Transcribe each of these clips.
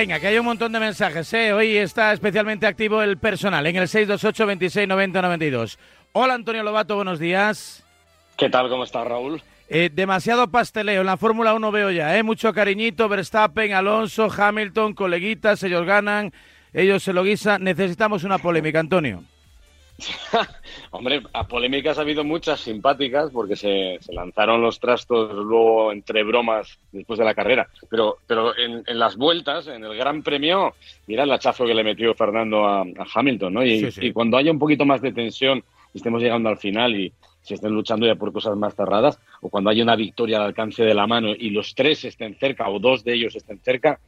Venga, que hay un montón de mensajes. ¿eh? Hoy está especialmente activo el personal en el 628 26 90 92. Hola Antonio Lobato, buenos días. ¿Qué tal? ¿Cómo estás, Raúl? Eh, demasiado pasteleo en la Fórmula 1 veo ya, ¿eh? Mucho cariñito, Verstappen, Alonso, Hamilton, coleguitas, ellos ganan, ellos se lo guisan. Necesitamos una polémica, Antonio. Hombre, a polémicas ha habido muchas simpáticas porque se, lanzaron los trastos luego entre bromas después de la carrera. Pero, pero en, las vueltas, en el Gran Premio, mira el hachazo que le metió Fernando a, Hamilton, ¿no? Y, y, cuando haya un poquito más de tensión y estemos llegando al final y se estén luchando ya por cosas más cerradas, o cuando haya una victoria al alcance de la mano y los tres estén cerca o dos de ellos estén cerca,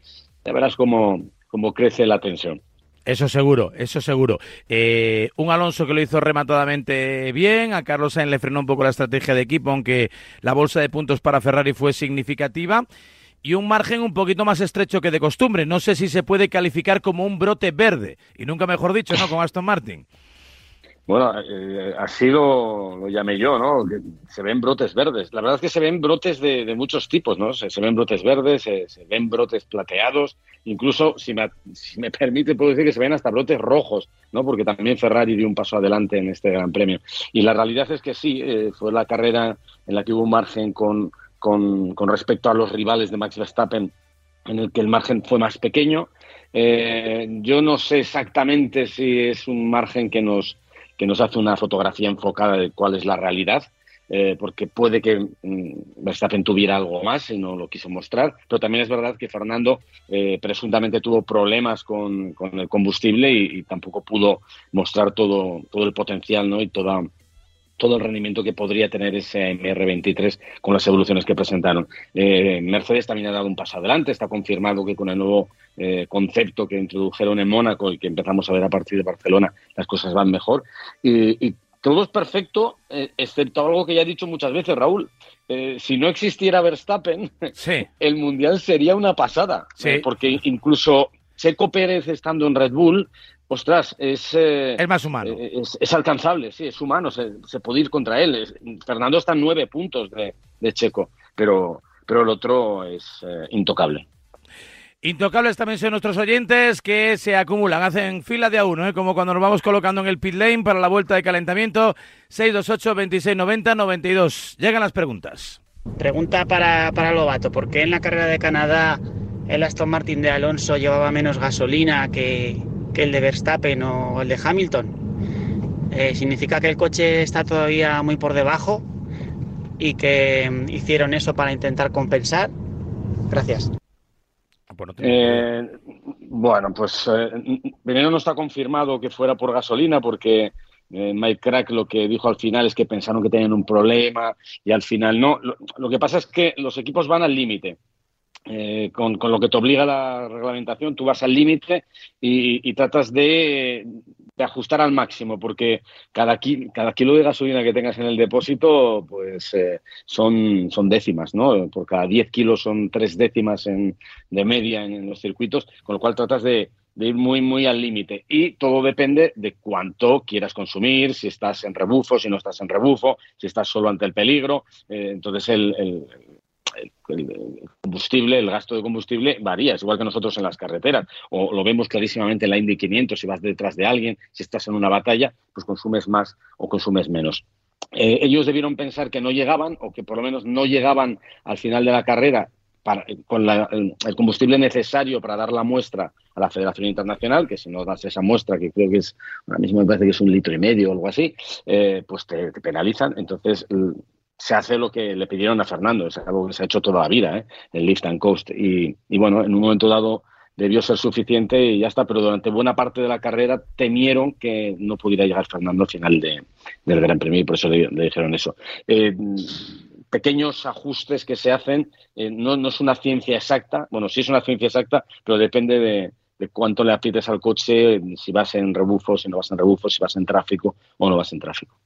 ya verás cómo, cómo crece la tensión. Eso seguro, eso seguro. Eh, un Alonso que lo hizo rematadamente bien, a Carlos Sainz le frenó un poco la estrategia de equipo, aunque la bolsa de puntos para Ferrari fue significativa. Y un margen un poquito más estrecho que de costumbre. No sé si se puede calificar como un brote verde. Y nunca mejor dicho, ¿no? Con Aston Martin. Bueno, eh, así lo, llamé yo, ¿no? Se ven brotes verdes. La verdad es que se ven brotes de, muchos tipos, ¿no? Se, ven brotes verdes, se, ven brotes plateados, incluso, si me, si me permite, puedo decir que se ven hasta brotes rojos, ¿no? Porque también Ferrari dio un paso adelante en este Gran Premio. Y la realidad es que sí, eh, fue la carrera en la que hubo un margen con, con, respecto a los rivales de Max Verstappen en el que el margen fue más pequeño. Eh, yo no sé exactamente si es un margen que nos que nos hace una fotografía enfocada de cuál es la realidad, eh, porque puede que mm, Verstappen tuviera algo más y no lo quiso mostrar, pero también es verdad que Fernando eh, presuntamente tuvo problemas con, el combustible y, tampoco pudo mostrar todo, todo el potencial ¿no? y toda, todo el rendimiento que podría tener ese MR23 con las evoluciones que presentaron. Eh, Mercedes también ha dado un paso adelante, está confirmado que con el nuevo eh, concepto que introdujeron en Mónaco y que empezamos a ver a partir de Barcelona, las cosas van mejor. Y, todo es perfecto, eh, excepto algo que ya he dicho muchas veces, Raúl. si no existiera Verstappen, el Mundial sería una pasada, porque incluso Checo Pérez estando en Red Bull ostras, es... Eh, es más humano. Eh, es, alcanzable, sí, es humano, se, puede ir contra él. Fernando está en nueve puntos de, Checo, pero, pero el otro es eh, intocable. Intocables también son nuestros oyentes que se acumulan, hacen fila de a uno, como cuando nos vamos colocando en el pit lane para la vuelta de calentamiento 628 2690 92. Llegan las preguntas. Pregunta para, para Lobato, ¿por qué en la carrera de Canadá el Aston Martin de Alonso llevaba menos gasolina que, que el de Verstappen o el de Hamilton. Eh, significa que el coche está todavía muy por debajo y que mm, hicieron eso para intentar compensar. Gracias. Eh, bueno, pues eh, primero no está confirmado que fuera por gasolina porque Mike Crack lo que dijo al final es que pensaron que tenían un problema y al final no. lo que pasa es que los equipos van al límite. Eh, con, lo que te obliga la reglamentación, tú vas al límite y, tratas de, ajustar al máximo, porque cada, cada kilo de gasolina que tengas en el depósito, pues eh, son, son décimas, ¿no? Por cada 10 kilos son tres décimas en, de media en, los circuitos, con lo cual tratas de, ir muy, muy al límite. Y todo depende de cuánto quieras consumir, si estás en rebufo, si no estás en rebufo, si estás solo ante el peligro. Eh, entonces, el, combustible, el gasto de combustible varía, es igual que nosotros en las carreteras, o lo vemos clarísimamente en la Indy 500, si vas detrás de alguien, si estás en una batalla, pues consumes más o consumes menos. Eh, ellos debieron pensar que no llegaban, o que por lo menos no llegaban al final de la carrera para, con el, combustible necesario para dar la muestra a la Federación Internacional, que si no das esa muestra, que creo que es, ahora mismo me parece que es un litro y medio o algo así, eh, pues te, penalizan. Entonces, se hace lo que le pidieron a Fernando, es algo que se ha hecho toda la vida, ¿eh? el lift and coast. Y, bueno, en un momento dado debió ser suficiente y ya está, pero durante buena parte de la carrera temieron que no pudiera llegar Fernando al final de, del Gran Premio y por eso le, dijeron eso. Eh, pequeños ajustes que se hacen, eh, no, no, es una ciencia exacta, bueno, sí es una ciencia exacta, pero depende de, de cuánto le aprietes al coche, si vas en rebufo, si no vas en rebufo, si vas en tráfico o no vas en tráfico.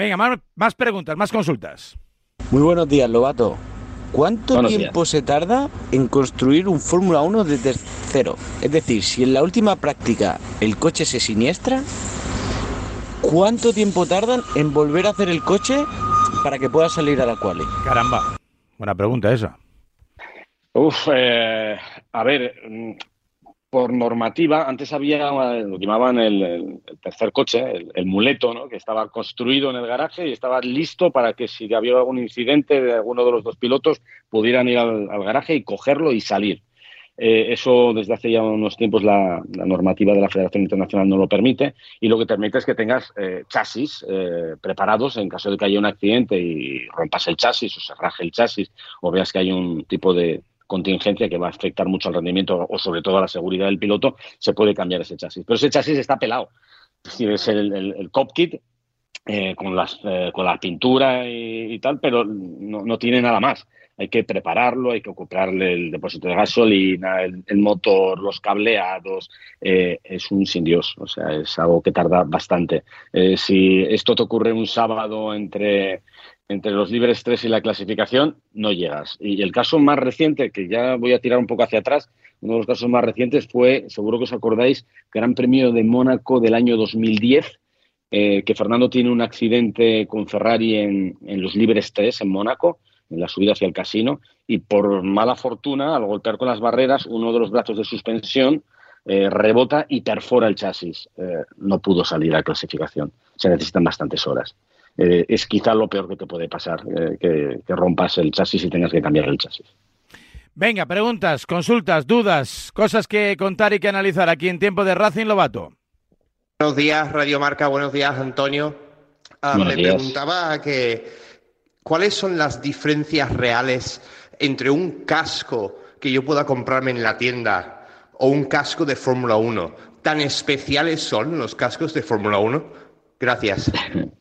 Venga, más, preguntas, más consultas. Muy buenos días, Lobato. ¿Cuánto tiempo se tarda en construir un Fórmula 1 desde cero? Es decir, si en la última práctica el coche se siniestra, ¿cuánto tiempo tardan en volver a hacer el coche para que pueda salir a la quali? Caramba, buena pregunta esa. Uf, eh, a ver, por normativa, antes había lo llamaban el, tercer coche, el, muleto, ¿no? que estaba construido en el garaje y estaba listo para que si había algún incidente de alguno de los dos pilotos pudieran ir al, garaje y cogerlo y salir. Eh, eso desde hace ya unos tiempos la, normativa de la Federación Internacional no lo permite y lo que permite es que tengas eh, chasis eh, preparados en caso de que haya un accidente y rompas el chasis o se raje el chasis o veas que hay un tipo de, contingencia que va a afectar mucho al rendimiento o sobre todo a la seguridad del piloto, se puede cambiar ese chasis. Pero ese chasis está pelado. Es el, el, el eh, con, las, eh, con la pintura y, tal, pero no, tiene nada más. Hay que prepararlo, hay que ocuparle el depósito de gasolina, el, motor, los cableados. Eh, es un sin Dios, o sea, es algo que tarda bastante. si esto te ocurre un sábado entre entre los libres 3 y la clasificación, no llegas. Y el caso más reciente, que ya voy a tirar un poco hacia atrás, uno de los casos más recientes fue, seguro que os acordáis, Gran Premio de Mónaco del año 2010, eh, que Fernando tiene un accidente con Ferrari en, los libres 3 en Mónaco, en la subida hacia el casino, y por mala fortuna, al golpear con las barreras, uno de los brazos de suspensión eh, rebota y perfora el chasis. Eh, no pudo salir a clasificación. Se necesitan bastantes horas. Eh, es quizá lo peor que te puede pasar, eh, que, rompas el chasis y tengas que cambiar el chasis. Venga, preguntas, consultas, dudas, cosas que contar y que analizar aquí en tiempo de Racing Lobato. Buenos días, Radio Marca, buenos días, Antonio. Ah, me preguntaba que cuáles son las diferencias reales entre un casco que yo pueda comprarme en la tienda o un casco de Fórmula 1. ¿Tan especiales son los cascos de Fórmula 1? Gracias.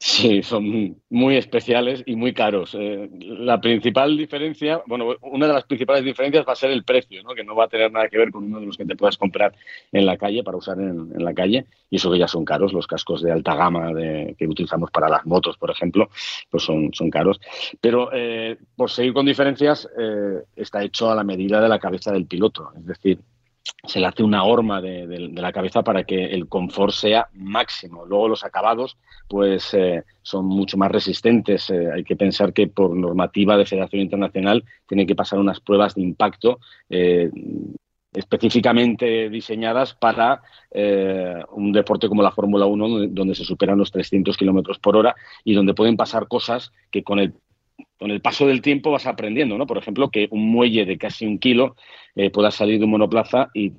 Sí, son muy especiales y muy caros. Eh, la principal diferencia, bueno, una de las principales diferencias va a ser el precio, ¿no? que no va a tener nada que ver con uno de los que te puedas comprar en la calle para usar en, la calle. Y eso que ya son caros, los cascos de alta gama de, que utilizamos para las motos, por ejemplo, pues son, son caros. Pero eh, por seguir con diferencias, eh, está hecho a la medida de la cabeza del piloto. Es decir, se le hace una horma de, la cabeza para que el confort sea máximo. Luego los acabados pues eh, son mucho más resistentes. Eh, hay que pensar que por normativa de Federación Internacional tienen que pasar unas pruebas de impacto eh, específicamente diseñadas para un deporte como la Fórmula 1, donde se superan los 300 kilómetros por hora y donde pueden pasar cosas que con el con el paso del tiempo vas aprendiendo, ¿no? Por ejemplo, que un muelle de casi un kilo eh, pueda salir de un monoplaza y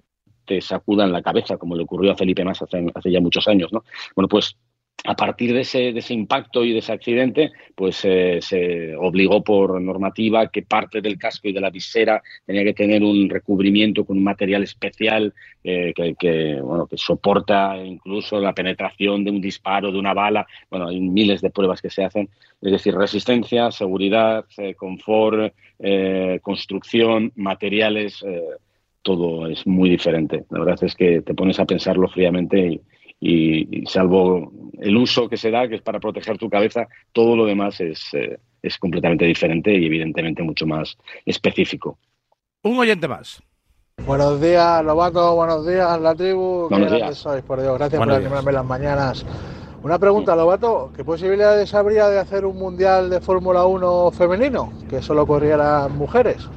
te sacuda en la cabeza, como le ocurrió a Felipe Más hace, hace ya muchos años, ¿no? Bueno, pues a partir de ese, impacto y de ese accidente, pues eh, se obligó por normativa que parte del casco y de la visera tenía que tener un recubrimiento con un material especial eh, que, bueno, que soporta incluso la penetración de un disparo, de una bala. Bueno, hay miles de pruebas que se hacen. Es decir, resistencia, seguridad, eh, confort, construcción, materiales, todo es muy diferente. La verdad es que te pones a pensarlo fríamente y, y, salvo el uso que se da, que es para proteger tu cabeza, todo lo demás es, eh, es completamente diferente y evidentemente mucho más específico. Un oyente más. Buenos días, Lobato, buenos días, la tribu. Buenos días. sois, por Dios, gracias por animarme las mañanas. Una pregunta, Lobato, ¿qué posibilidades habría de hacer un mundial de Fórmula 1 femenino que solo corrieran mujeres?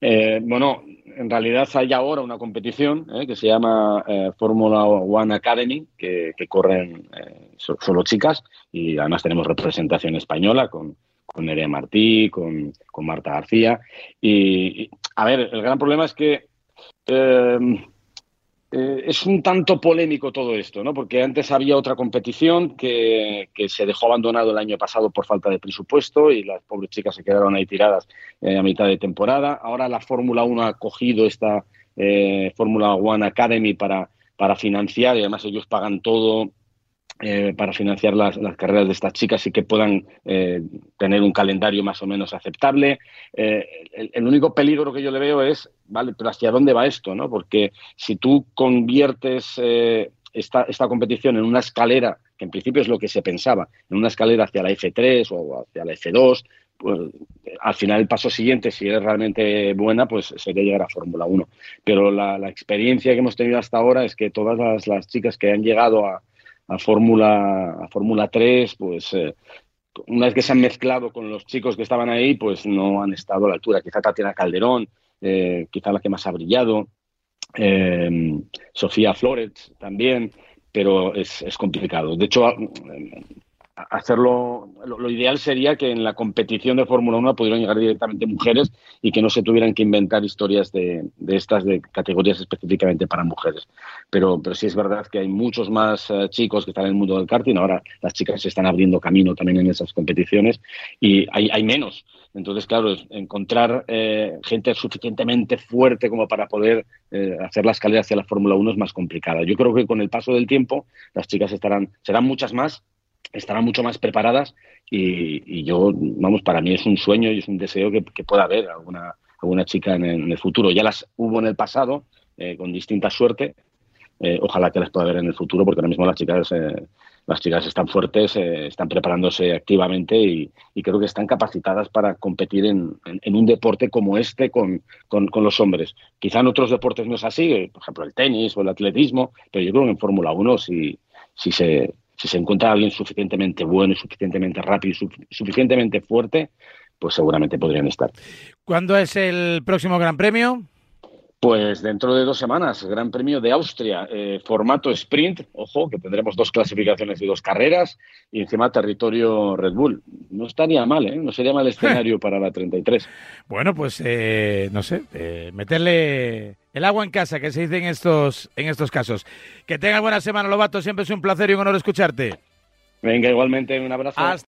Eh, bueno, en realidad hay ahora una competición eh, que se llama eh, Fórmula One Academy, que, corren eh, solo chicas y además tenemos representación española con, con Nerea Martí, con, Marta García. y, a ver, el gran problema es que eh, es un tanto polémico todo esto, ¿no? Porque antes había otra competición que, se dejó abandonado el año pasado por falta de presupuesto y las pobres chicas se quedaron ahí tiradas eh, a mitad de temporada. Ahora la Fórmula 1 ha cogido esta eh, Fórmula One Academy para, para financiar y además ellos pagan todo eh, para financiar las, carreras de estas chicas y que puedan eh, tener un calendario más o menos aceptable. Eh, el, único peligro que yo le veo es, vale, pero ¿hacia dónde va esto? ¿no? Porque si tú conviertes esta, esta competición en una escalera, que en principio es lo que se pensaba, en una escalera hacia la F3 o hacia la F2, pues al final el paso siguiente, si eres realmente buena, pues sería llegar a Fórmula 1. Pero la, experiencia que hemos tenido hasta ahora es que todas las chicas que han llegado a, a Fórmula a Fórmula 3, pues eh, una vez que se han mezclado con los chicos que estaban ahí, pues no han estado a la altura. Quizá Tatiana Calderón quizá la que más ha brillado. Sofía Flores también, pero es, es complicado. De hecho, hacerlo, lo, ideal sería que en la competición de Fórmula 1 pudieran llegar directamente mujeres y que no se tuvieran que inventar historias de, de estas de categorías específicamente para mujeres. Pero, pero sí es verdad que hay muchos más eh, chicos que están en el mundo del karting, ahora las chicas se están abriendo camino también en esas competiciones y hay, menos. Entonces, claro, encontrar eh, gente suficientemente fuerte como para poder eh, hacer la escalera hacia la Fórmula 1 es más complicada. Yo creo que con el paso del tiempo las chicas estarán, serán muchas más, estarán mucho más preparadas y, yo, vamos, para mí es un sueño y es un deseo que, pueda haber alguna, alguna chica en el, futuro. Ya las hubo en el pasado, eh, con distinta suerte. Eh, ojalá que las pueda ver en el futuro, porque ahora mismo las chicas, eh, las chicas están fuertes, están preparándose activamente y, creo que están capacitadas para competir en, un deporte como este con, con, los hombres. Quizá en otros deportes no es así, por ejemplo el tenis o el atletismo, pero yo creo que en Fórmula 1 si, si se si se encuentra alguien suficientemente bueno, suficientemente rápido y suficientemente fuerte, pues seguramente podrían estar. ¿Cuándo es el próximo Gran Premio? Pues dentro de dos semanas, Gran Premio de Austria, eh, formato sprint, ojo, que tendremos dos clasificaciones y dos carreras, y encima territorio Red Bull. No estaría mal, ¿eh? No sería mal escenario para la 33. Bueno, pues eh, no sé, eh, meterle el agua en casa, que se dice en estos, en estos casos. Que tenga buena semana, Lobato, siempre es un placer y un honor escucharte. Venga, igualmente, un abrazo.